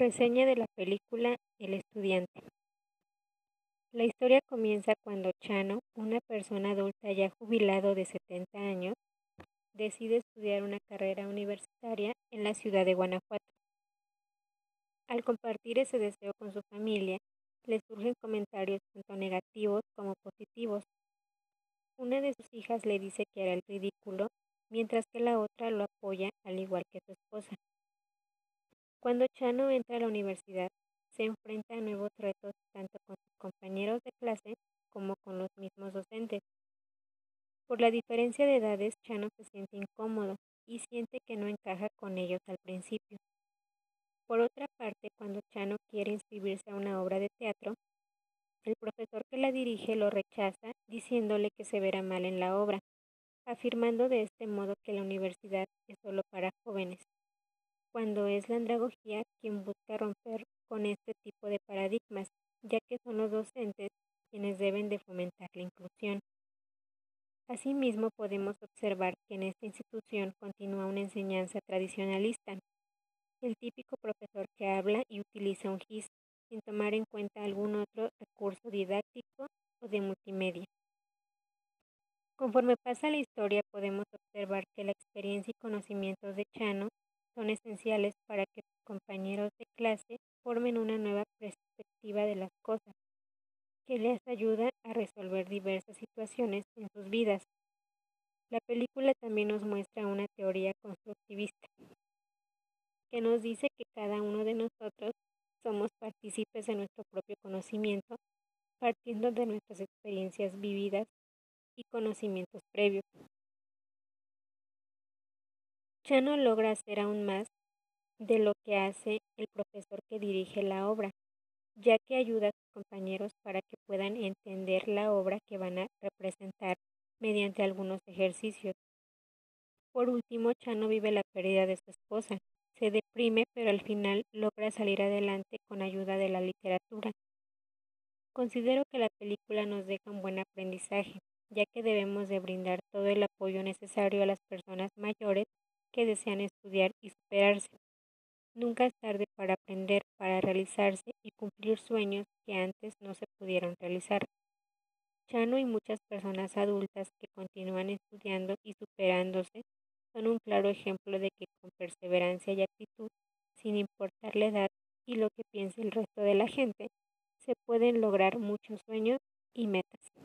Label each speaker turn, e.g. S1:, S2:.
S1: Reseña de la película El estudiante. La historia comienza cuando Chano, una persona adulta ya jubilado de 70 años, decide estudiar una carrera universitaria en la ciudad de Guanajuato. Al compartir ese deseo con su familia, le surgen comentarios tanto negativos como positivos. Una de sus hijas le dice que hará el ridículo, mientras que la otra lo apoya al igual que su esposa. Cuando Chano entra a la universidad, se enfrenta a nuevos retos tanto con sus compañeros de clase como con los mismos docentes. Por la diferencia de edades, Chano se siente incómodo y siente que no encaja con ellos al principio. Por otra parte, cuando Chano quiere inscribirse a una obra de teatro, el profesor que la dirige lo rechaza diciéndole que se verá mal en la obra, afirmando de este modo que la universidad es solo para jóvenes cuando es la andragogía quien busca romper con este tipo de paradigmas, ya que son los docentes quienes deben de fomentar la inclusión. Asimismo, podemos observar que en esta institución continúa una enseñanza tradicionalista, el típico profesor que habla y utiliza un GIS sin tomar en cuenta algún otro recurso didáctico o de multimedia. Conforme pasa la historia, podemos observar que la experiencia y conocimientos de Chano son esenciales para que sus compañeros de clase formen una nueva perspectiva de las cosas, que les ayuda a resolver diversas situaciones en sus vidas. La película también nos muestra una teoría constructivista, que nos dice que cada uno de nosotros somos partícipes de nuestro propio conocimiento, partiendo de nuestras experiencias vividas y conocimientos previos. Chano logra hacer aún más de lo que hace el profesor que dirige la obra, ya que ayuda a sus compañeros para que puedan entender la obra que van a representar mediante algunos ejercicios. Por último, Chano vive la pérdida de su esposa. Se deprime, pero al final logra salir adelante con ayuda de la literatura. Considero que la película nos deja un buen aprendizaje, ya que debemos de brindar todo el apoyo necesario a las personas mayores que desean estudiar y superarse. Nunca es tarde para aprender, para realizarse y cumplir sueños que antes no se pudieron realizar. Chano y muchas personas adultas que continúan estudiando y superándose son un claro ejemplo de que con perseverancia y actitud, sin importar la edad y lo que piense el resto de la gente, se pueden lograr muchos sueños y metas.